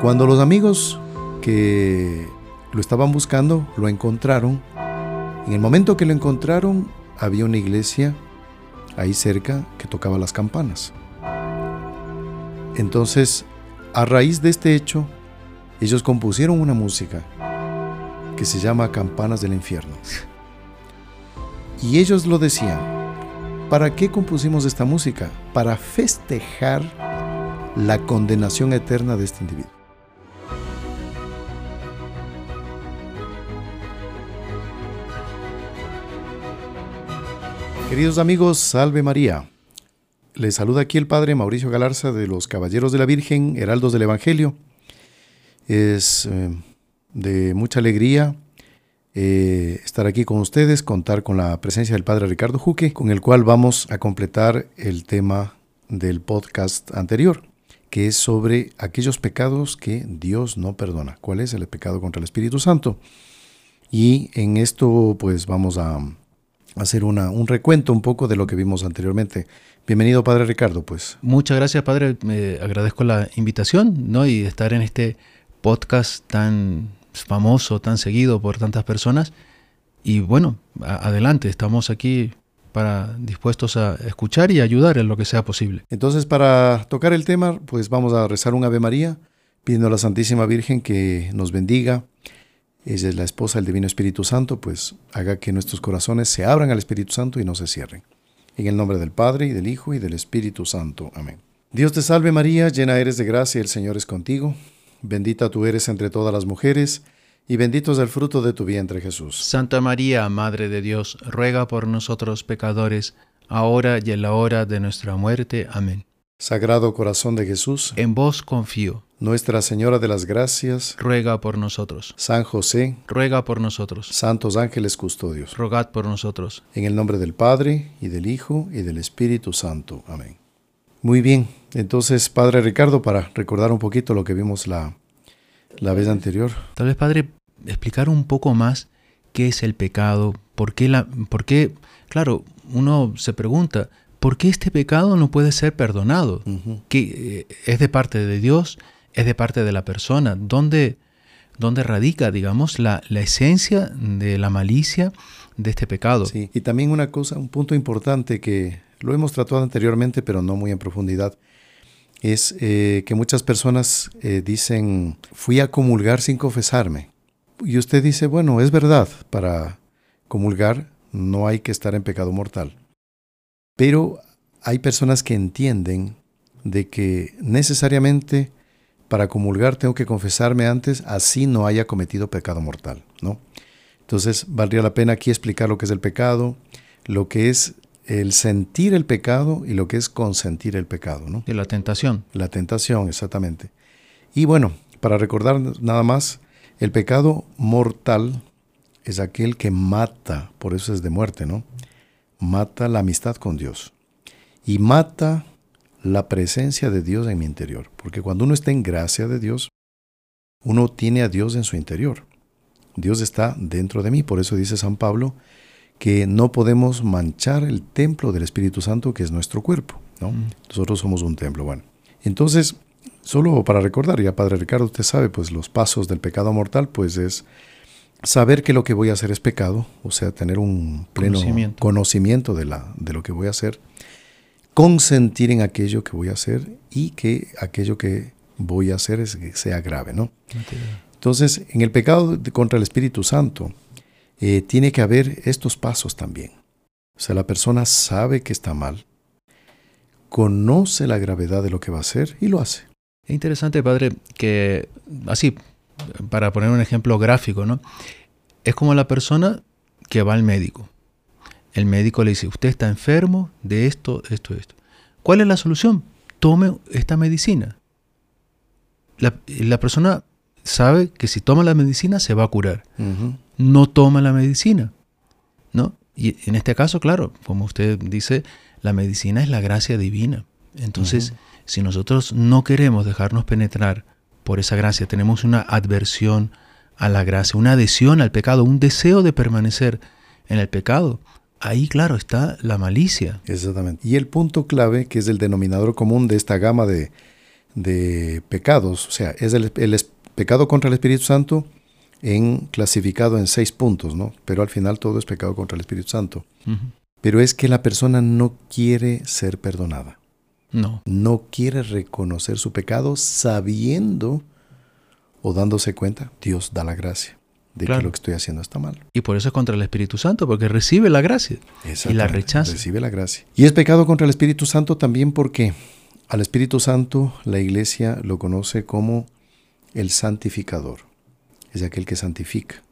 Cuando los amigos que lo estaban buscando lo encontraron, en el momento que lo encontraron había una iglesia ahí cerca que tocaba las campanas. Entonces, a raíz de este hecho, ellos compusieron una música que se llama Campanas del Infierno. Y ellos lo decían, ¿para qué compusimos esta música? Para festejar la condenación eterna de este individuo. Queridos amigos, salve María. Les saluda aquí el Padre Mauricio Galarza de los Caballeros de la Virgen, Heraldos del Evangelio. Es eh, de mucha alegría eh, estar aquí con ustedes, contar con la presencia del Padre Ricardo Juque, con el cual vamos a completar el tema del podcast anterior, que es sobre aquellos pecados que Dios no perdona. ¿Cuál es el pecado contra el Espíritu Santo? Y en esto pues vamos a hacer una, un recuento un poco de lo que vimos anteriormente. Bienvenido, Padre Ricardo, pues. Muchas gracias, Padre. Me agradezco la invitación, ¿no? Y estar en este podcast tan famoso, tan seguido por tantas personas. Y bueno, adelante, estamos aquí para dispuestos a escuchar y ayudar en lo que sea posible. Entonces, para tocar el tema, pues vamos a rezar un Ave María, pidiendo a la Santísima Virgen que nos bendiga. Ella es la esposa del Divino Espíritu Santo, pues haga que nuestros corazones se abran al Espíritu Santo y no se cierren. En el nombre del Padre, y del Hijo, y del Espíritu Santo. Amén. Dios te salve María, llena eres de gracia, el Señor es contigo. Bendita tú eres entre todas las mujeres, y bendito es el fruto de tu vientre Jesús. Santa María, Madre de Dios, ruega por nosotros pecadores, ahora y en la hora de nuestra muerte. Amén. Sagrado corazón de Jesús, en vos confío. Nuestra Señora de las Gracias, ruega por nosotros. San José, ruega por nosotros. Santos ángeles custodios, rogad por nosotros. En el nombre del Padre, y del Hijo, y del Espíritu Santo. Amén. Muy bien, entonces, Padre Ricardo, para recordar un poquito lo que vimos la, la vez anterior. Tal vez, Padre, explicar un poco más qué es el pecado, por qué, la, por qué claro, uno se pregunta, ¿por qué este pecado no puede ser perdonado? ¿Que eh, es de parte de Dios? ¿Es de parte de la persona? ¿Dónde, dónde radica, digamos, la, la, esencia de la malicia de este pecado? Sí, y también una cosa, un punto importante que lo hemos tratado anteriormente, pero no muy en profundidad, es eh, que muchas personas eh, dicen, fui a comulgar sin confesarme. Y usted dice, bueno, es verdad, para comulgar no hay que estar en pecado mortal. Pero hay personas que entienden de que necesariamente para comulgar tengo que confesarme antes, así no haya cometido pecado mortal, ¿no? Entonces, valdría la pena aquí explicar lo que es el pecado, lo que es el sentir el pecado y lo que es consentir el pecado, ¿no? Y la tentación. La tentación, exactamente. Y bueno, para recordar nada más, el pecado mortal es aquel que mata, por eso es de muerte, ¿no? Mata la amistad con Dios y mata la presencia de Dios en mi interior. Porque cuando uno está en gracia de Dios, uno tiene a Dios en su interior. Dios está dentro de mí. Por eso dice San Pablo que no podemos manchar el templo del Espíritu Santo, que es nuestro cuerpo. ¿no? Nosotros somos un templo. Bueno, entonces, solo para recordar, ya Padre Ricardo, usted sabe, pues los pasos del pecado mortal, pues es saber que lo que voy a hacer es pecado, o sea, tener un pleno conocimiento, de, la, de lo que voy a hacer, consentir en aquello que voy a hacer y que aquello que voy a hacer es, sea grave, ¿no? Entonces, en el pecado contra el Espíritu Santo, eh, tiene que haber estos pasos también. O sea, la persona sabe que está mal, conoce la gravedad de lo que va a hacer y lo hace. Es interesante, padre, que así, para poner un ejemplo gráfico, ¿no? Es como la persona que va al médico. El médico le dice, usted está enfermo de esto, esto, esto. ¿Cuál es la solución? Tome esta medicina. La, persona sabe que si toma la medicina se va a curar. No toma la medicina. ¿no? Y en este caso, claro, como usted dice, la medicina es la gracia divina. Entonces, si nosotros no queremos dejarnos penetrar por esa gracia, tenemos una adversión a la gracia, una adhesión al pecado, un deseo de permanecer en el pecado. Ahí, claro, está la malicia. Exactamente. Y el punto clave, que es el denominador común de esta gama de, de pecados, o sea, es el, pecado contra el Espíritu Santo en, clasificado en seis puntos, ¿no? Pero al final todo es pecado contra el Espíritu Santo. Pero es que la persona no quiere ser perdonada. No. No quiere reconocer su pecado sabiendo o dándose cuenta, Dios da la gracia de que lo que estoy haciendo está mal. Y por eso es contra el Espíritu Santo, porque recibe la gracia y la rechaza. Recibe la gracia. Y es pecado contra el Espíritu Santo también porque al Espíritu Santo la iglesia lo conoce como el santificador, es aquel que santifica.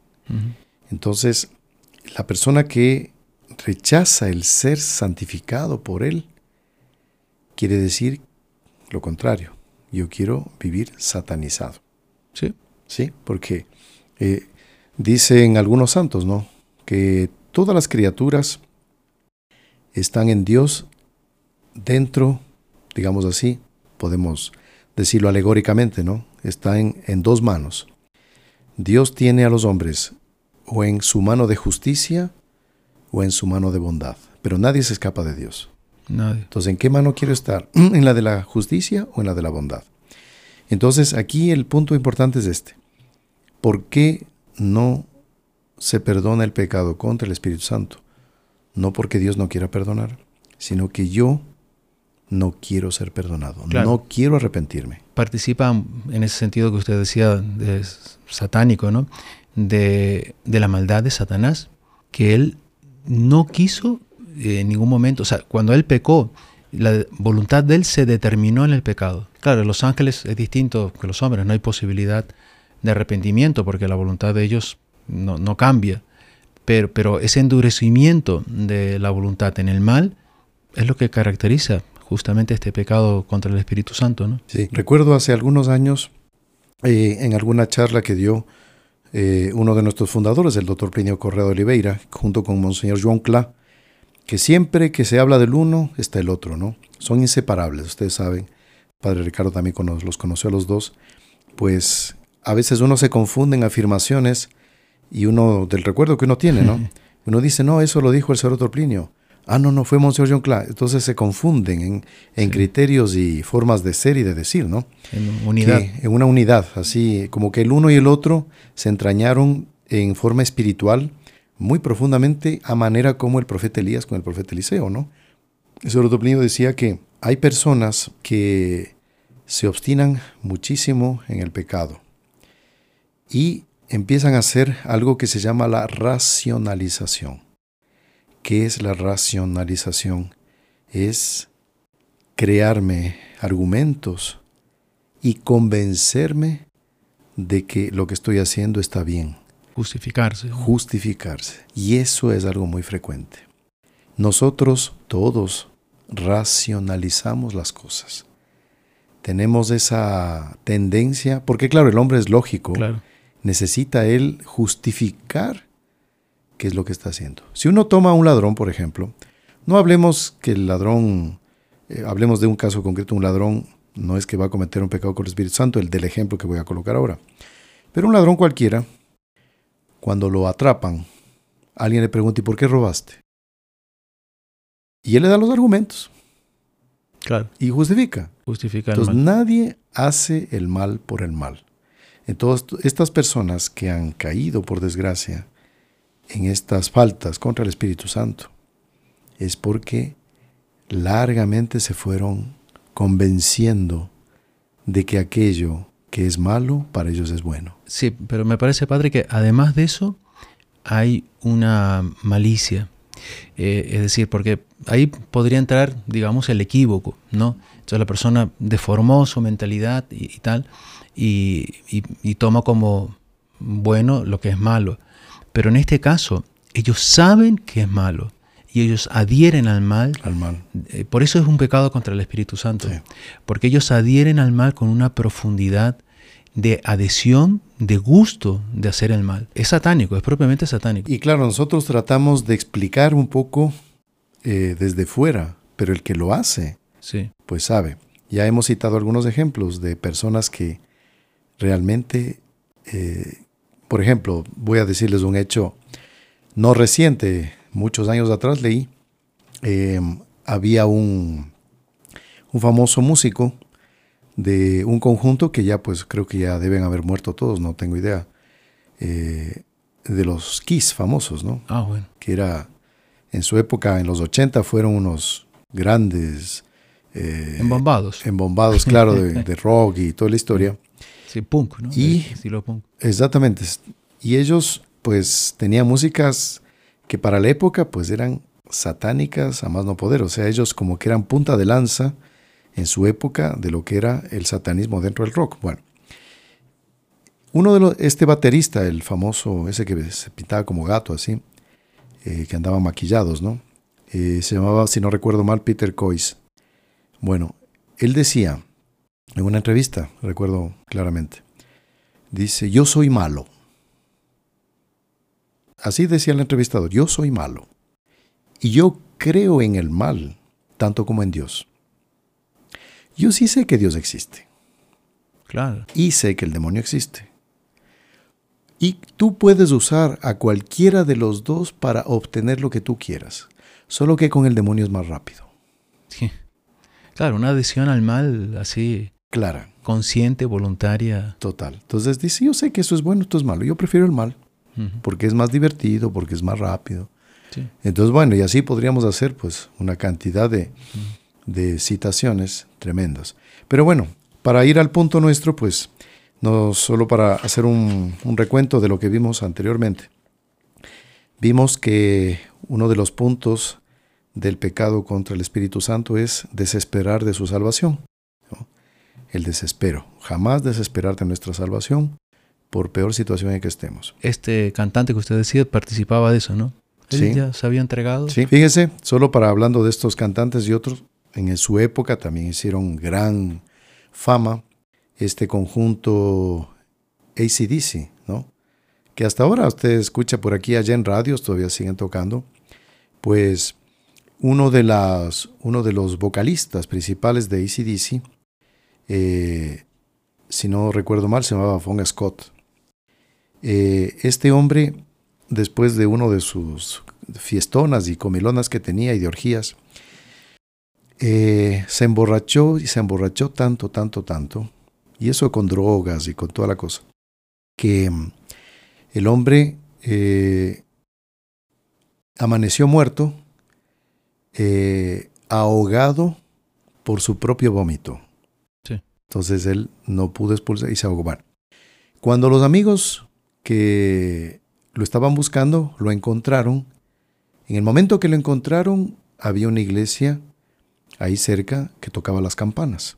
Entonces, la persona que rechaza el ser santificado por él, quiere decir lo contrario. Yo quiero vivir satanizado. Sí. Sí, porque eh, dicen algunos santos, ¿no? Que todas las criaturas están en Dios dentro digamos así, podemos decirlo alegóricamente, ¿no? Está en, dos manos. Dios tiene a los hombres o en su mano de justicia o en su mano de bondad, pero nadie se escapa de Dios. Nadie. Entonces, ¿en qué mano quiero estar? ¿En la de la justicia o en la de la bondad? Entonces, aquí el punto importante es este. ¿Por qué no se perdona el pecado contra el Espíritu Santo? No porque Dios no quiera perdonar, sino que yo no quiero ser perdonado, no quiero arrepentirme. Participa en ese sentido que usted decía, de satánico, ¿no? De, la maldad de Satanás, que él no quiso eh, en ningún momento, o sea, cuando él pecó, la voluntad de él se determinó en el pecado. Claro, los ángeles es distinto que los hombres, no hay posibilidad de arrepentimiento porque la voluntad de ellos no, no cambia. Pero, pero ese endurecimiento de la voluntad en el mal es lo que caracteriza justamente este pecado contra el Espíritu Santo. ¿no? Sí, recuerdo hace algunos años, eh, en alguna charla que dio eh, uno de nuestros fundadores, el doctor Plinio Correa de Oliveira, junto con Monseñor Joan Cla, que siempre que se habla del uno está el otro, ¿no? Son inseparables, ustedes saben. Padre Ricardo también los conoció a los dos. Pues a veces uno se confunde en afirmaciones y uno, del recuerdo que uno tiene, ¿no? Uno dice, no, eso lo dijo el señor Plinio. Ah, no, no, fue Monseñor John Clark. Entonces se confunden en, criterios y formas de ser y de decir, ¿no? En unidad. en una unidad, así como que el uno y el otro se entrañaron en forma espiritual muy profundamente a manera como el profeta Elías con el profeta Eliseo, ¿no? El señor decía que hay personas que se obstinan muchísimo en el pecado y empiezan a hacer algo que se llama la racionalización. ¿Qué es la racionalización? Es crearme argumentos y convencerme de que lo que estoy haciendo está bien. Justificarse. Justificarse. Y eso es algo muy frecuente. Nosotros todos racionalizamos las cosas. Tenemos esa tendencia, porque claro, el hombre es lógico, necesita él justificar qué es lo que está haciendo. Si uno toma a un ladrón, por ejemplo, no hablemos que el ladrón, eh, hablemos de un caso concreto, un ladrón no es que va a cometer un pecado con el Espíritu Santo, el del ejemplo que voy a colocar ahora. Pero un ladrón cualquiera, cuando lo atrapan, alguien le pregunta, ¿y por qué robaste? Y él le da los argumentos. Claro. Y justifica. Justifica Entonces nadie hace el mal por el mal. Entonces estas personas que han caído por desgracia en estas faltas contra el Espíritu Santo es porque largamente se fueron convenciendo de que aquello que es malo para ellos es bueno. Sí, pero me parece, padre, que además de eso hay una malicia. Eh, es decir, porque ahí podría entrar, digamos, el equívoco, ¿no? Entonces la persona deformó su mentalidad y, tal, y toma como bueno lo que es malo. Pero en este caso, ellos saben que es malo y ellos adhieren al mal. Al mal. Eh, por eso es un pecado contra el Espíritu Santo. Porque ellos adhieren al mal con una profundidad de adhesión, de gusto de hacer el mal. Es satánico, es propiamente satánico. Y claro, nosotros tratamos de explicar un poco eh, desde fuera, pero el que lo hace, sí. pues sabe. Ya hemos citado algunos ejemplos de personas que realmente eh, por ejemplo, voy a decirles un hecho no reciente, muchos años atrás leí, eh, había un, un famoso músico de un conjunto que ya pues creo que ya deben haber muerto todos, no tengo idea, eh, de los Kiss famosos, ¿no? Ah, bueno. Que era, en su época, en los 80, fueron unos grandes... Eh, embombados. Embombados, claro, de, de, rock y toda la historia. Sí, punk, ¿no? Y, estilo punk. Exactamente. Y ellos pues tenían músicas que para la época pues eran satánicas a más no poder, o sea, ellos como que eran punta de lanza en su época de lo que era el satanismo dentro del rock. Bueno, uno de los, este baterista, el famoso, ese que se pintaba como gato así, eh, que andaba maquillados, ¿no? Eh, se llamaba, si no recuerdo mal, Peter Coyce. Bueno, él decía en una entrevista, recuerdo claramente, dice, yo soy malo. Así decía el entrevistador, yo soy malo. Y yo creo en el mal, tanto como en Dios. Yo sí sé que Dios existe. Claro. Y sé que el demonio existe. Y tú puedes usar a cualquiera de los dos para obtener lo que tú quieras. Solo que con el demonio es más rápido. Sí. Claro, una adhesión al mal así. Clara. Consciente, voluntaria. Total. Entonces dice, yo sé que eso es bueno, esto es malo. Yo prefiero el mal porque es más divertido, porque es más rápido. Entonces, bueno, y así podríamos hacer pues una cantidad de, de citaciones tremendas. Pero bueno, para ir al punto nuestro, pues, no solo para hacer un, un recuento de lo que vimos anteriormente. Vimos que uno de los puntos del pecado contra el Espíritu Santo es desesperar de su salvación. El desespero. Jamás desesperar de nuestra salvación, por peor situación en que estemos. Este cantante que usted decía participaba de eso, ¿no? sí. ya se había entregado. Sí, fíjese, solo para hablando de estos cantantes y otros, en su época también hicieron gran fama este conjunto ACDC, ¿no? Que hasta ahora usted escucha por aquí allá en radios, todavía siguen tocando. Pues uno de, las, uno de los vocalistas principales de ACDC, eh, si no recuerdo mal, se llamaba Fong Scott. Eh, este hombre, después de uno de sus fiestonas y comilonas que tenía y de orgías, eh, se emborrachó y se emborrachó tanto, tanto, tanto, y eso con drogas y con toda la cosa, que mm, el hombre eh, amaneció muerto, ahogado por su propio vómito. Entonces él no pudo expulsar y se ahogó. cuando los amigos que lo estaban buscando, lo encontraron. En el momento que lo encontraron, había una iglesia ahí cerca que tocaba las campanas.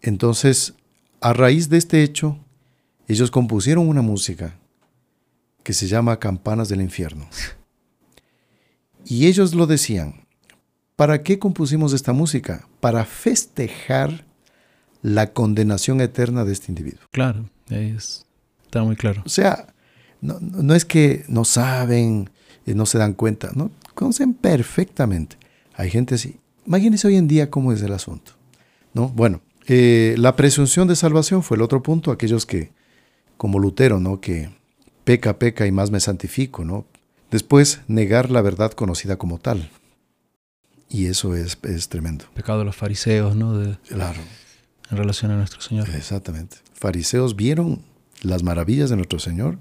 Entonces, a raíz de este hecho, ellos compusieron una música que se llama Campanas del Infierno. Y ellos lo decían, ¿para qué compusimos esta música? Para festejar la condenación eterna de este individuo. Claro, es Está muy claro. O sea, no, es que no saben, y no se dan cuenta, no, conocen perfectamente. Hay gente así. Imagínense hoy en día cómo es el asunto. ¿no? Bueno, eh, la presunción de salvación fue el otro punto, aquellos que, como Lutero, ¿no? que peca, peca y más me santifico. ¿no? Después, negar la verdad conocida como tal. Y eso es, es tremendo. Pecado de los fariseos, ¿no? De, claro. En relación a nuestro Señor. Exactamente. Fariseos vieron las maravillas de nuestro Señor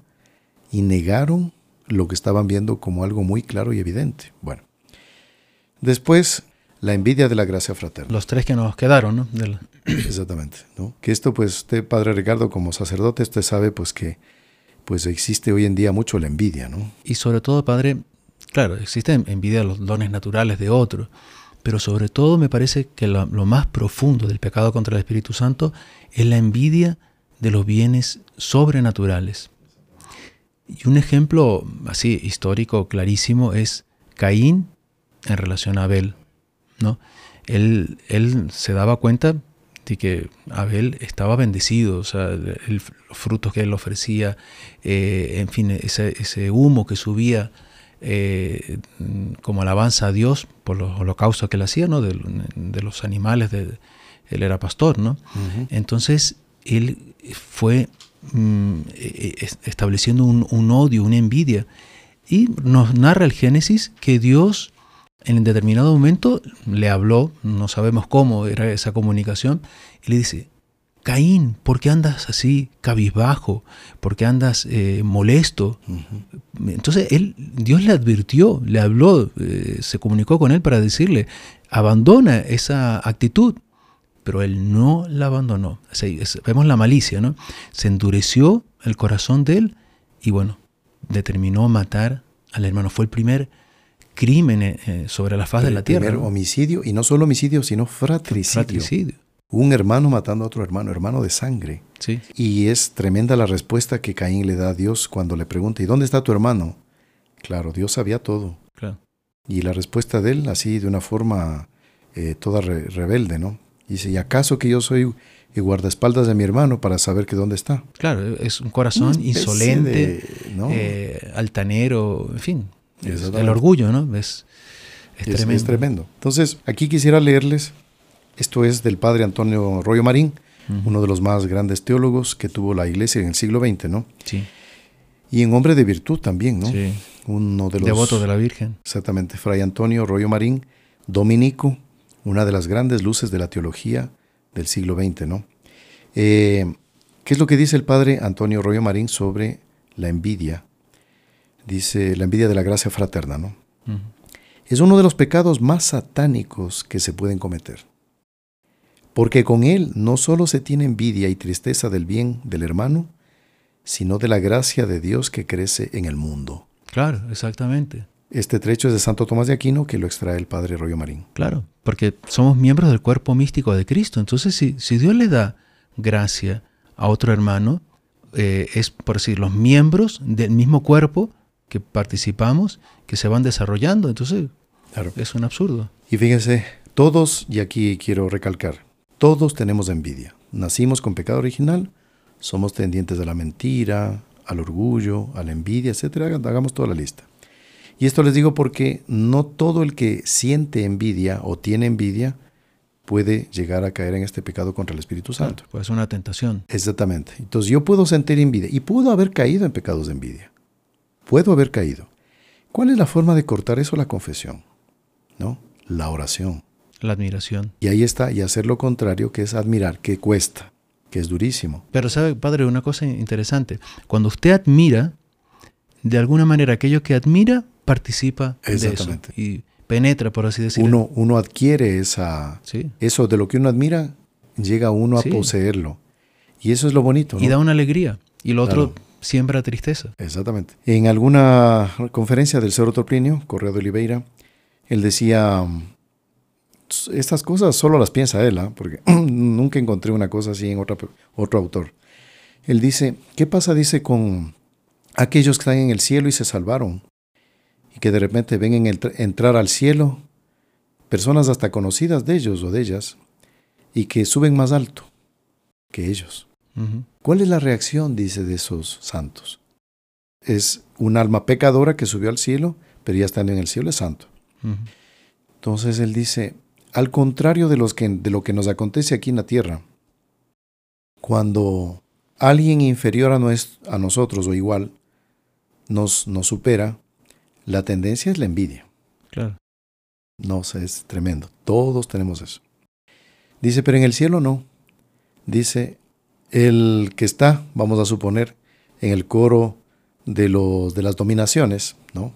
y negaron lo que estaban viendo como algo muy claro y evidente. Bueno, después la envidia de la gracia fraterna. Los tres que nos quedaron, ¿no? Exactamente, ¿no? Que esto, pues, usted, Padre Ricardo, como sacerdote, usted sabe, pues, que pues existe hoy en día mucho la envidia, ¿no? Y sobre todo, Padre, claro, existe envidia de los dones naturales de otros, pero sobre todo me parece que lo, lo más profundo del pecado contra el Espíritu Santo es la envidia de los bienes sobrenaturales. Y un ejemplo así histórico clarísimo es Caín en relación a Abel. ¿no? Él, él se daba cuenta de que Abel estaba bendecido, o sea, los frutos que él ofrecía, eh, en fin, ese, humo que subía eh, como alabanza a Dios por los holocaustos que él hacía, ¿no? de, los animales, de, él era pastor, ¿no? Entonces, él fue mm, e, e, estableciendo un, odio, una envidia. Y nos narra el Génesis que Dios en determinado momento le habló, no sabemos cómo era esa comunicación, y le dice, Caín, ¿por qué andas así cabizbajo? ¿Por qué andas eh, molesto? Entonces él, Dios le advirtió, le habló, eh, se comunicó con él para decirle, abandona esa actitud. Pero él no la abandonó. vemos la malicia, ¿no? Se endureció el corazón de él y bueno, determinó matar al hermano. Fue el primer crimen eh, sobre la faz de la tierra. El primer homicidio, y no solo homicidio, sino fratricidio. fratricidio un hermano matando a otro hermano, hermano de sangre. Sí. Y es tremenda la respuesta que Caín le da a Dios cuando le pregunta, ¿y dónde está tu hermano? Claro, Dios sabía todo. Claro. Y la respuesta de él, así de una forma eh, toda rebelde, ¿no? Dice, ¿y acaso que yo soy el guardaespaldas de mi hermano para saber que dónde está? Claro, es un corazón insolente, eh, altanero, en fin. el orgullo, ¿no? Es, tremendo. es tremendo. Entonces, aquí quisiera leerles esto es del padre Antonio Rollo Marín, uno de los más grandes teólogos que tuvo la iglesia en el siglo XX, ¿no? Sí. Y en hombre de virtud también, ¿no? Sí. Uno de los... Devoto de la Virgen. Exactamente, Fray Antonio Rollo Marín, dominico, una de las grandes luces de la teología del siglo XX, ¿no? Eh, ¿Qué es lo que dice el padre Antonio Rollo Marín sobre la envidia? Dice la envidia de la gracia fraterna, ¿no? Es uno de los pecados más satánicos que se pueden cometer porque con él no solo se tiene envidia y tristeza del bien del hermano, sino de la gracia de Dios que crece en el mundo. Claro, exactamente. Este trecho es de Santo Tomás de Aquino que lo extrae el Padre Rollo Marín. Claro, porque somos miembros del cuerpo místico de Cristo. Entonces, si, si Dios le da gracia a otro hermano, eh, es por decir, los miembros del mismo cuerpo que participamos, que se van desarrollando. Entonces, claro. es un absurdo. Y fíjense, todos, y aquí quiero recalcar, todos tenemos envidia. Nacimos con pecado original, somos tendientes a la mentira, al orgullo, a la envidia, etc. Hagamos toda la lista. Y esto les digo porque no todo el que siente envidia o tiene envidia puede llegar a caer en este pecado contra el Espíritu Santo. pues es una tentación. Exactamente. Entonces yo puedo sentir envidia y puedo haber caído en pecados de envidia. Puedo haber caído. ¿Cuál es la forma de cortar eso? La confesión. ¿No? La oración. La admiración. Y ahí está, y hacer lo contrario, que es admirar, que cuesta, que es durísimo. Pero sabe, padre, una cosa interesante. Cuando usted admira, de alguna manera aquello que admira participa de eso. Y penetra, por así decirlo. Uno, uno adquiere esa, eso de lo que uno admira, llega uno a poseerlo. Y eso es lo bonito. Y da una alegría. Y lo otro siembra tristeza. Exactamente. En alguna conferencia del Cerro Toplinio, Correo de Oliveira, él decía, estas cosas solo las piensa él, ¿ah? porque nunca encontré una cosa así en otro autor. Él dice, ¿qué pasa, dice, con aquellos que están en el cielo y se salvaron? Y que de repente ven en entrar al cielo personas hasta conocidas de ellos o de ellas y que suben más alto que ellos. ¿Cuál es la reacción, dice, de esos santos? Es un alma pecadora que subió al cielo, pero ya estando en el cielo es santo. Entonces él dice, al contrario de, los que, de lo que nos acontece aquí en la tierra, cuando alguien inferior a, a nosotros o igual nos, nos, supera, la tendencia es la envidia. Claro. No es tremendo. Todos tenemos eso. Dice, pero en el cielo no. Dice, el que está, vamos a suponer, en el coro de, los, de las dominaciones, ¿no?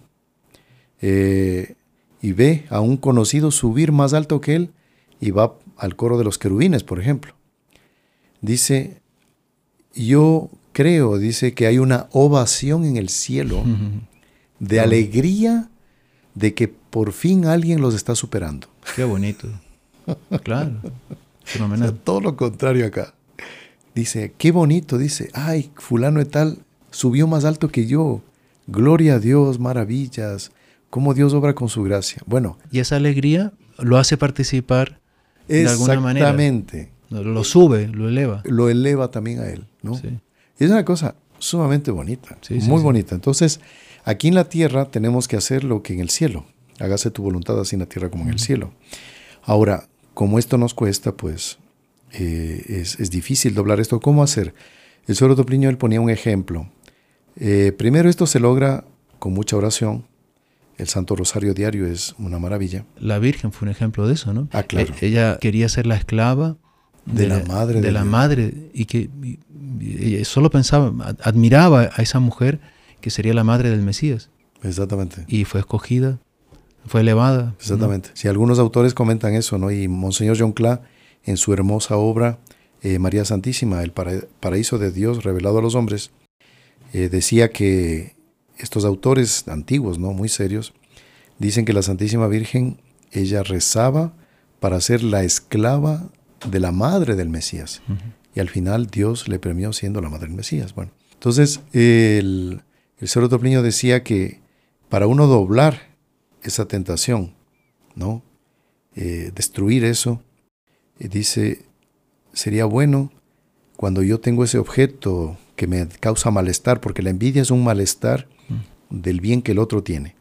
Eh, y ve a un conocido subir más alto que él y va al coro de los querubines, por ejemplo. Dice, yo creo, dice que hay una ovación en el cielo de alegría de que por fin alguien los está superando. Qué bonito. Claro. todo lo contrario acá. Dice, qué bonito, dice, ay, fulano de tal subió más alto que yo. Gloria a Dios, maravillas cómo Dios obra con su gracia. Bueno. Y esa alegría lo hace participar de alguna manera. Exactamente. Lo sube, lo eleva. Lo eleva también a Él, ¿no? es una cosa sumamente bonita, muy bonita. Entonces, aquí en la tierra tenemos que hacer lo que en el cielo. Hágase tu voluntad así en la tierra como en el cielo. Ahora, como esto nos cuesta, pues eh, es, difícil doblar esto. ¿Cómo hacer? El Suero Topliño él ponía un ejemplo. Eh, primero esto se logra con mucha oración, El Santo Rosario Diario es una maravilla. La Virgen fue un ejemplo de eso, ¿no? Ah, claro. E- Ella quería ser la esclava De la madre de de la Dios. madre y que y- y ella solo pensaba, ad- admiraba a esa mujer que sería la madre del Mesías Exactamente. y fue escogida, fue elevada. ¿no? Exactamente. Si algunos autores comentan eso, ¿no? Y Monseñor John Cla, en su hermosa obra eh, María Santísima, el para- paraíso de Dios revelado a los hombres, eh, decía que estos autores antiguos, ¿no? Muy serios, dicen que la Santísima Virgen, ella rezaba para ser la esclava de la madre del Mesías. Y al final Dios le premió siendo la madre del Mesías. Bueno, entonces el, el Cerro Plinio decía que para uno doblar esa tentación, ¿no? Eh, destruir eso, eh, dice, sería bueno cuando yo tengo ese objeto que me causa malestar, porque la envidia es un malestar del bien que el otro tiene,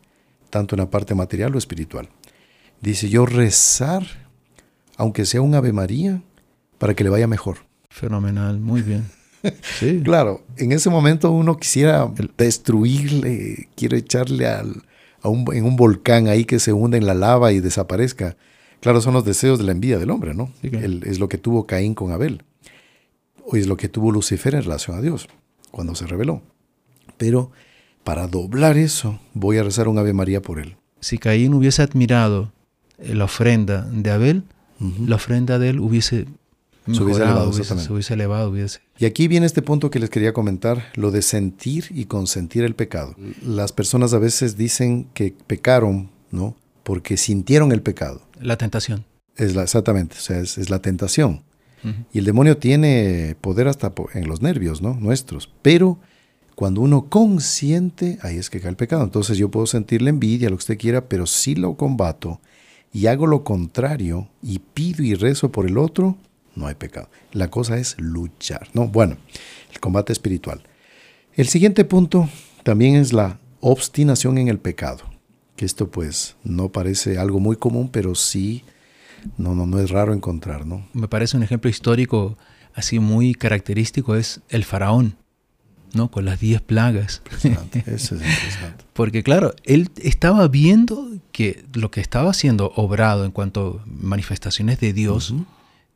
tanto en la parte material o espiritual. Dice, yo rezar, aunque sea un Ave María, para que le vaya mejor. Fenomenal, muy bien. Sí. Claro, en ese momento uno quisiera destruirle, quiere echarle al, a un, en un volcán ahí que se hunde en la lava y desaparezca. Claro, son los deseos de la envidia del hombre, ¿no? Sí, claro. El- es lo que tuvo Caín con Abel. O es lo que tuvo Lucifer en relación a Dios, cuando se rebeló. Pero para doblar eso, voy a rezar un Ave María por él. Si Caín hubiese admirado eh, la ofrenda de Abel, la ofrenda de él hubiese Se hubiese mejorado, elevado, hubiese- exactamente. se hubiese elevado, hubiese... Y aquí viene este punto que les quería comentar, lo de sentir y consentir el pecado. Las personas a veces dicen que pecaron, ¿no? Porque sintieron el pecado. La tentación. Es la, exactamente, o sea, es, es la tentación. Y el demonio tiene poder hasta en los nervios, ¿no? Nuestros. Pero cuando uno consiente, ahí es que cae el pecado. Entonces yo puedo sentir la envidia, lo que usted quiera, pero si lo combato y hago lo contrario y pido y rezo por el otro, no hay pecado. La cosa es luchar, ¿no? Bueno, el combate espiritual. El siguiente punto también es la obstinación en el pecado. Que esto pues no parece algo muy común, pero sí, no, no, no es raro encontrar, ¿no? Me parece un ejemplo histórico así muy característico es el faraón, ¿no? Con las diez plagas. Impresionante, Eso es. Porque claro, él estaba viendo que lo que estaba siendo obrado en cuanto a manifestaciones de Dios.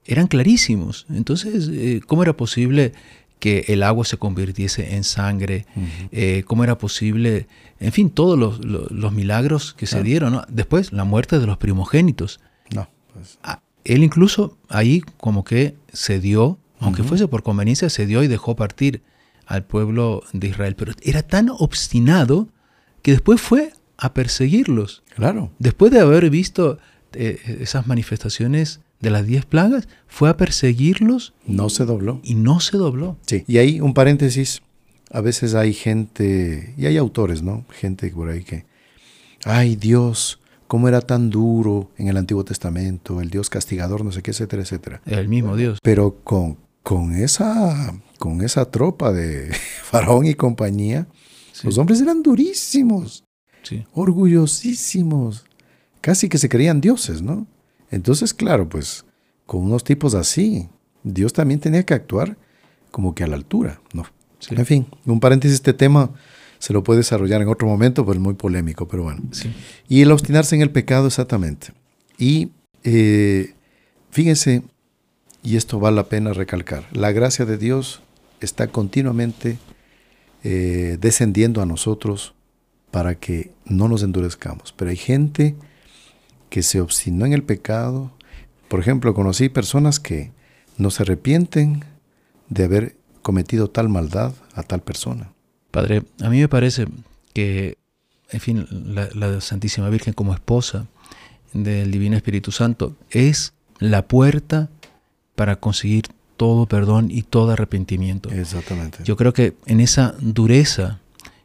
Eran clarísimos. Entonces, eh, ¿cómo era posible que el agua se convirtiese en sangre? Eh, ¿Cómo era posible? En fin, todos los, los- los milagros que se dieron. ¿no? Después, la muerte de los primogénitos. No, pues, Ah, Él incluso ahí como que cedió, aunque Ujú. fuese por conveniencia, cedió y dejó partir al pueblo de Israel. Pero era tan obstinado que después fue a perseguirlos. claro. Después de haber visto eh, esas manifestaciones de las diez plagas, fue a perseguirlos No se dobló. y no se dobló. Sí. Y ahí un paréntesis. A veces hay gente, y hay autores, ¿no? Gente por ahí que, ay Dios, cómo era tan duro en el Antiguo Testamento, el Dios castigador, no sé qué, etcétera, etcétera. El mismo Dios. Pero con, con, esa, con esa tropa de Faraón y compañía, Sí, los hombres eran durísimos. sí. orgullosísimos, casi que se creían dioses, ¿no? Entonces, claro, pues con unos tipos así, Dios también tenía que actuar como que a la altura, ¿no? Sí. En fin, un paréntesis, este tema se lo puede desarrollar en otro momento, pero es muy polémico, pero bueno. Sí. Y el obstinarse en el pecado, exactamente. Y eh, fíjense, y esto vale la pena recalcar, la gracia de Dios está continuamente eh, descendiendo a nosotros para que no nos endurezcamos. Pero hay gente que se obstinó en el pecado. Por ejemplo, conocí personas que no se arrepienten de haber cometido tal maldad a tal persona. Padre, a mí me parece que, en fin, la, la Santísima Virgen como esposa del Divino Espíritu Santo es la puerta para conseguir todo perdón y todo arrepentimiento. Exactamente. Yo creo que en esa dureza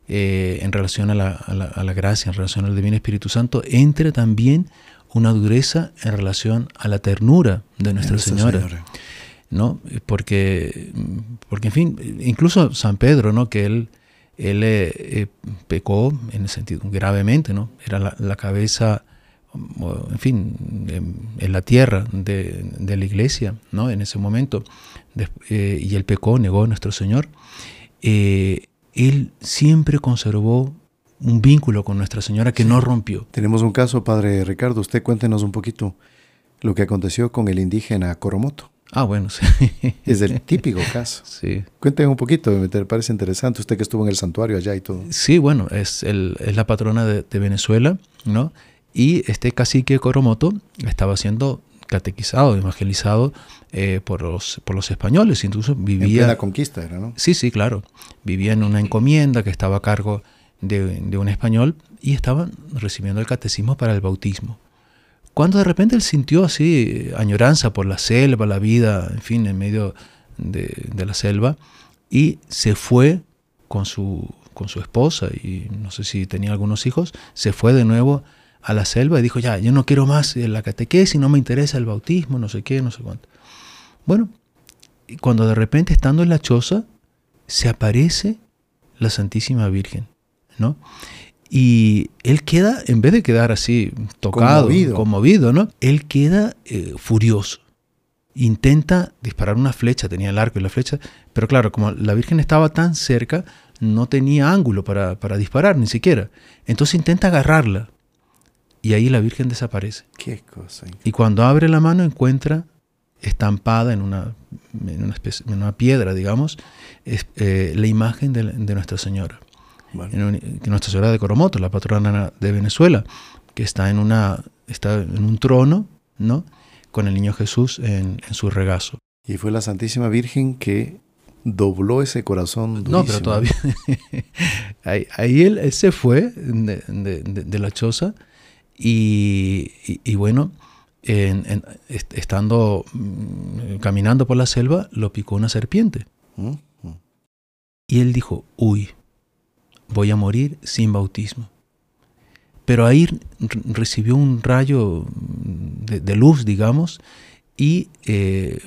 eh, en relación a la, a la- a la gracia, en relación al Divino Espíritu Santo, entra también una dureza en relación a la ternura de Nuestra, Señora. ¿no? Porque, porque, en fin, incluso San Pedro, ¿no? Que él, él eh, eh, pecó en el sentido gravemente, ¿no? Era la, la cabeza, en fin, en, en la tierra de, de la iglesia, ¿no? En ese momento. Eh, y él pecó, negó a nuestro Señor. Eh, él siempre conservó un vínculo con Nuestra Señora que no rompió. Tenemos un caso, Padre Ricardo. Usted cuéntenos un poquito lo que aconteció con el indígena Coromoto. Ah, bueno, sí. Es el típico caso. Sí. Cuéntenos un poquito, me parece interesante. Usted que estuvo en el santuario allá y todo. Sí, bueno, es, el, es la patrona de, de Venezuela, ¿no? Y este cacique Coromoto estaba siendo catequizado, evangelizado eh, por, los, por los españoles, incluso vivía... En la conquista era, ¿no? Sí, sí, claro. Vivía en una encomienda que estaba a cargo de, un español y estaban recibiendo el catecismo para el bautismo. Cuando de repente él sintió así añoranza por la selva, la vida, en fin, en medio de, la selva, y se fue con su, con su esposa y no sé si tenía algunos hijos, se fue de nuevo a la selva y dijo, ya, yo no quiero más la catequesis, no me interesa el bautismo, no sé qué, no sé cuánto. Bueno, y cuando de repente estando en la choza, se aparece la Santísima Virgen, ¿no? Y él queda, en vez de quedar así tocado, Conmovido. conmovido, ¿no? Él queda eh, furioso. Intenta disparar una flecha, tenía el arco y la flecha, pero claro, como la Virgen estaba tan cerca, no tenía ángulo para, para disparar, ni siquiera. Entonces intenta agarrarla. Y ahí la Virgen desaparece. Qué cosa. Y cuando abre la mano encuentra estampada en una, en una, especie- en una piedra, digamos, es, eh, la imagen de, la- de Nuestra Señora. Bueno, En un- que Nuestra Señora de Coromoto, la patrona de Venezuela, que está en, una, está en un trono, ¿no? Con el niño Jesús en, en su regazo. y fue la Santísima Virgen que dobló ese corazón durísimo. No, pero todavía. ahí ahí él, él se fue de, de- de- de la choza y, y- y bueno, en- en- est- estando mm, caminando por la selva, lo picó una serpiente. ¿Mm? ¿Mm? Y él dijo, uy, voy a morir sin bautismo. Pero ahí recibió un rayo de, luz, digamos, y eh,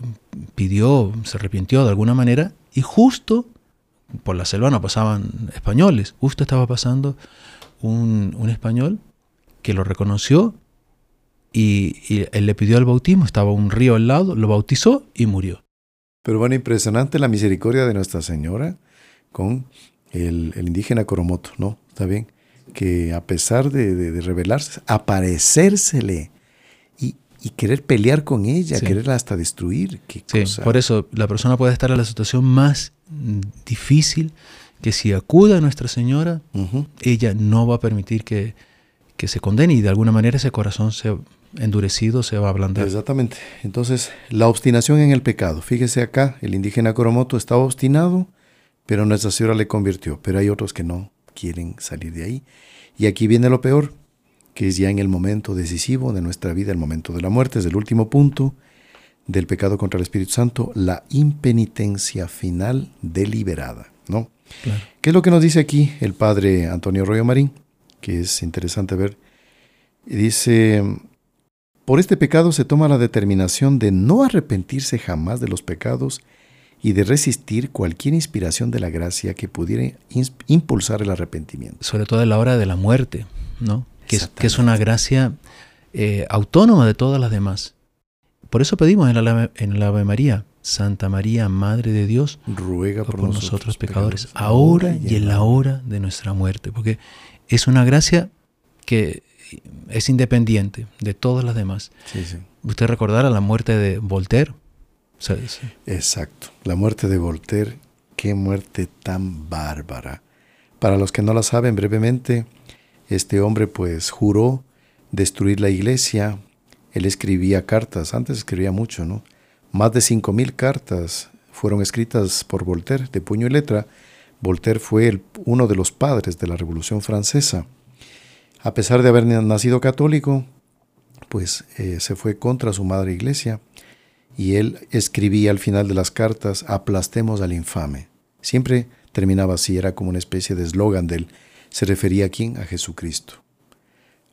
pidió, se arrepintió de alguna manera, y justo por la selva no pasaban españoles, justo estaba pasando un, un español que lo reconoció y, y él le pidió el bautismo, estaba un río al lado, lo bautizó y murió. Pero bueno, impresionante la misericordia de Nuestra Señora con el, el indígena Coromoto, ¿no? Está bien. Que a pesar de, de- de rebelarse, aparecérsele y, y querer pelear con ella, Sí. quererla hasta destruir. Qué Sí, cosa. por eso la persona puede estar en la situación más mm, difícil que si acude a Nuestra Señora, ella no va a permitir que, que se condene y de alguna manera ese corazón se endurecido se va a ablandar. Exactamente. Entonces, la obstinación en el pecado. Fíjese acá, el indígena Coromoto estaba obstinado, pero Nuestra Señora le convirtió. Pero hay otros que no quieren salir de ahí. Y aquí viene lo peor, que es ya en el momento decisivo de nuestra vida, el momento de la muerte, es el último punto del pecado contra el Espíritu Santo, la impenitencia final deliberada, ¿no? Claro. ¿Qué es lo que nos dice aquí el padre Antonio Royo Marín? Que es interesante ver. Dice, por este pecado se toma la determinación de no arrepentirse jamás de los pecados y de resistir cualquier inspiración de la gracia que pudiera impulsar el arrepentimiento. Sobre todo en la hora de la muerte, ¿no? Que es, que es una gracia eh, autónoma de todas las demás. Por eso pedimos en la, en el Ave María, Santa María, Madre de Dios, Ruega por, por, nosotros, pecadores, ahora y en la hora de nuestra muerte, porque es una gracia que es independiente de todas las demás. Sí, sí. Usted recordará la muerte de Voltaire. Sea, es- Exacto. La muerte de Voltaire, qué muerte tan bárbara. Para los que no la saben brevemente, este hombre pues juró destruir la iglesia. Él escribía cartas, antes escribía mucho, ¿no? Más de 5.000 cartas fueron escritas por Voltaire, de puño y letra. Voltaire fue uno de los padres de la Revolución Francesa. A pesar de haber nacido católico, pues eh, se fue contra su madre iglesia y él escribía al final de las cartas, aplastemos al infame. Siempre terminaba así, era como una especie de eslogan de él. Se refería a quién? A Jesucristo.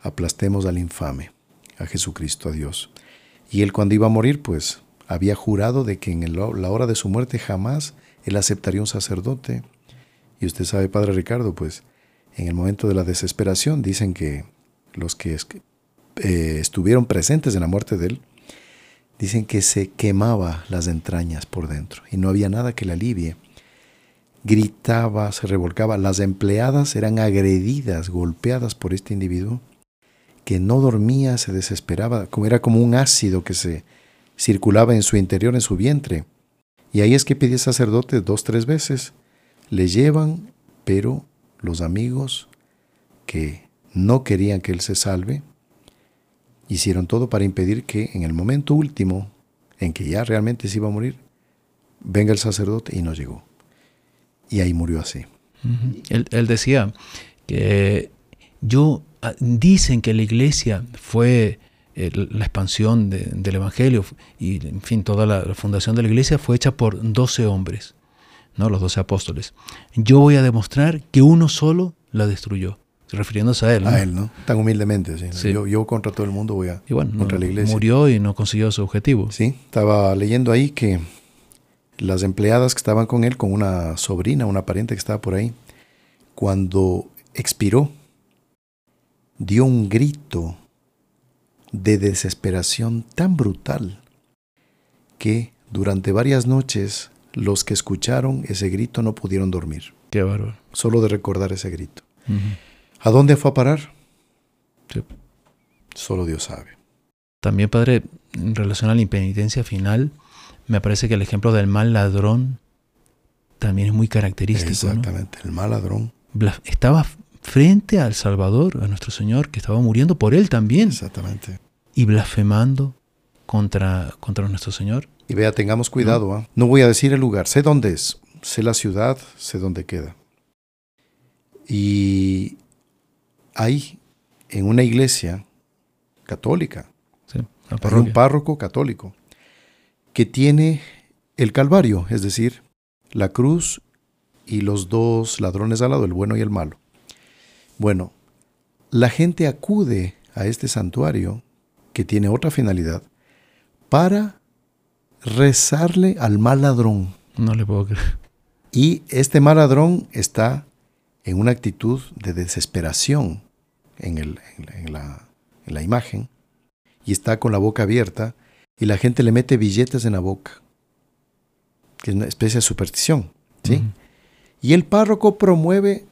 Aplastemos al infame, a Jesucristo, a Dios. Y él cuando iba a morir, pues había jurado de que en la hora de su muerte jamás él aceptaría un sacerdote. Y usted sabe, Padre Ricardo, pues en el momento de la desesperación dicen que los que eh, estuvieron presentes en la muerte de él, dicen que se quemaba las entrañas por dentro y no había nada que le alivie. gritaba, se revolcaba. Las empleadas eran agredidas, golpeadas por este individuo que no dormía, se desesperaba, como era como un ácido que se circulaba en su interior, en su vientre. Y ahí es que pide sacerdote dos, tres veces. Le llevan, pero los amigos que no querían que él se salve, hicieron todo para impedir que en el momento último, en que ya realmente se iba a morir, venga el sacerdote y no llegó. Y ahí murió así. él, decía que yo, ah, dicen que la iglesia fue eh, la expansión del Evangelio y, en fin, toda la, fundación de la iglesia fue hecha por doce hombres, ¿no? los doce apóstoles. Yo voy a demostrar que uno solo la destruyó refiriéndose a él. A él, ¿no? Tan humildemente, sí. Yo, contra todo el mundo voy a contra la iglesia. Murió y no consiguió su objetivo. Sí, estaba leyendo ahí que las empleadas que estaban con él, con una sobrina, una pariente que estaba por ahí, cuando expiró, dio un grito de desesperación tan brutal que durante varias noches los que escucharon ese grito no pudieron dormir. Qué bárbaro. Solo de recordar ese grito. ¿A dónde fue a parar? Solo Dios sabe. También, Padre, en relación a la impenitencia final, me parece que el ejemplo del mal ladrón también es muy característico. Exactamente, el mal ladrón. Estaba frente al Salvador, a nuestro Señor, que estaba muriendo por él también. Exactamente. Y blasfemando contra, contra nuestro Señor. Y vea, tengamos cuidado. ¿no? ¿ah? no voy a decir el lugar, sé dónde es, sé la ciudad, sé dónde queda. Y hay en una iglesia católica, hay un párroco católico que tiene el Calvario, es decir, la cruz y los dos ladrones al lado, el bueno y el malo. Bueno, la gente acude a este santuario, que tiene otra finalidad, para rezarle al mal ladrón. No le puedo creer. Y este mal ladrón está en una actitud de desesperación en, el, en, la, en, la, imagen y está con la boca abierta y la gente le mete billetes en la boca, que es una especie de superstición. ¿sí? Y el párroco promueve,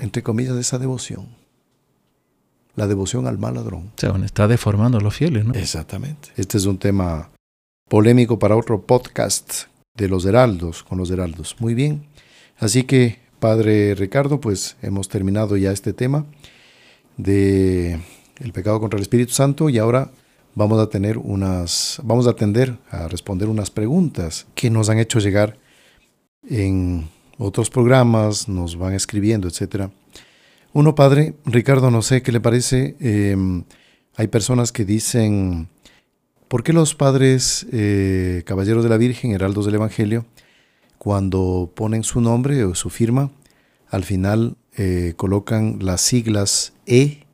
entre comillas, esa devoción. La devoción al mal ladrón. O sea, está deformando a los fieles, ¿no? Exactamente. Este es un tema polémico para otro podcast de los heraldos, con los heraldos. Muy bien. Así que Padre Ricardo, pues hemos terminado ya este tema de el pecado contra el Espíritu Santo y ahora vamos a tener unas vamos a atender a responder unas preguntas que nos han hecho llegar en otros programas, nos van escribiendo, etcétera. Uno, padre, Ricardo, no sé qué le parece. Em, hay personas que dicen, ¿por qué los padres eh, caballeros de la Virgen, heraldos del Evangelio, cuando ponen su nombre o su firma, al final eh, colocan las siglas EP.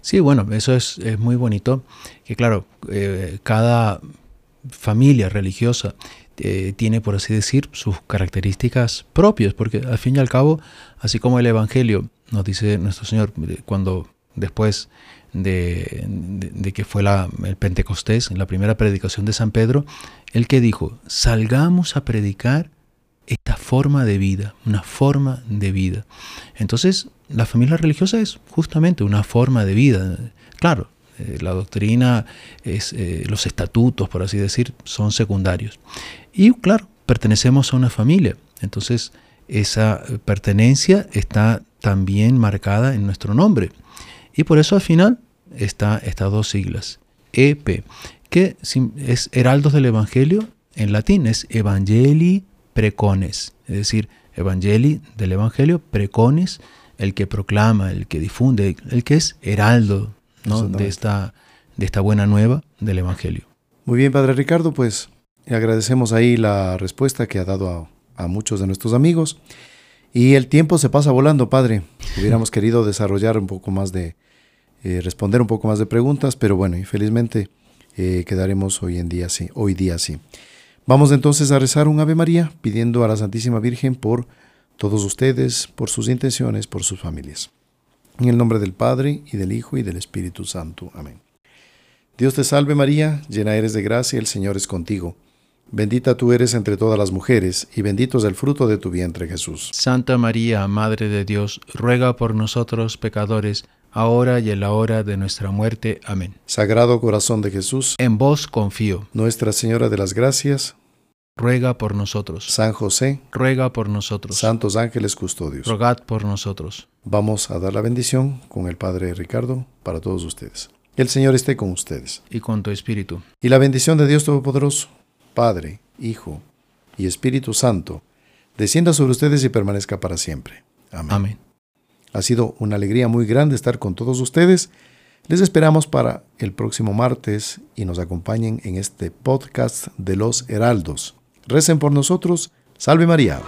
Sí, bueno, eso es, muy bonito, que claro, eh, cada familia religiosa eh, tiene, por así decir, sus características propias, porque al fin y al cabo, así como el Evangelio nos dice nuestro Señor, cuando después de, que fue la, el Pentecostés, en la primera predicación de San Pedro, el que dijo, salgamos a predicar esta forma de vida, una forma de vida. Entonces, la familia religiosa es justamente una forma de vida. Claro, eh, la doctrina, es, eh, los estatutos, por así decir, son secundarios. Y claro, pertenecemos a una familia. Entonces, esa pertenencia está también marcada en nuestro nombre. Y por eso al final está estas dos siglas, EP, que es heraldos del Evangelio en latín, es Evangelii Precones, es decir, Evangelii del Evangelio, Precones, el que proclama, el que difunde, el que es heraldo de, esta, de esta buena nueva del Evangelio. Muy bien, Padre Ricardo, pues agradecemos ahí la respuesta que ha dado a, a muchos de nuestros amigos. Y el tiempo se pasa volando, Padre. Hubiéramos querido desarrollar un poco más de, eh, responder un poco más de preguntas, pero bueno, infelizmente eh, quedaremos hoy en día así, hoy día así. Vamos entonces a rezar un Ave María pidiendo a la Santísima Virgen por todos ustedes, por sus intenciones, por sus familias. En el nombre del Padre y del Hijo y del Espíritu Santo. Amén. Dios te salve María, llena eres de gracia, el Señor es contigo. Bendita tú eres entre todas las mujeres, y bendito es el fruto de tu vientre Jesús. Santa María, Madre de Dios, ruega por nosotros pecadores, ahora y en la hora de nuestra muerte. Amén. Sagrado corazón de Jesús, en vos confío. Nuestra Señora de las Gracias, ruega por nosotros. San José, ruega por nosotros. Santos ángeles custodios, rogad por nosotros. Vamos a dar la bendición con el Padre Ricardo para todos ustedes. El Señor esté con ustedes. Y con tu espíritu. Y la bendición de Dios Todopoderoso, Padre, Hijo y Espíritu Santo, descienda sobre ustedes y permanezca para siempre. Amén. Amén. Ha sido una alegría muy grande estar con todos ustedes. Les esperamos para el próximo martes y nos acompañen en este podcast de los Heraldos. Recen por nosotros. Salve María.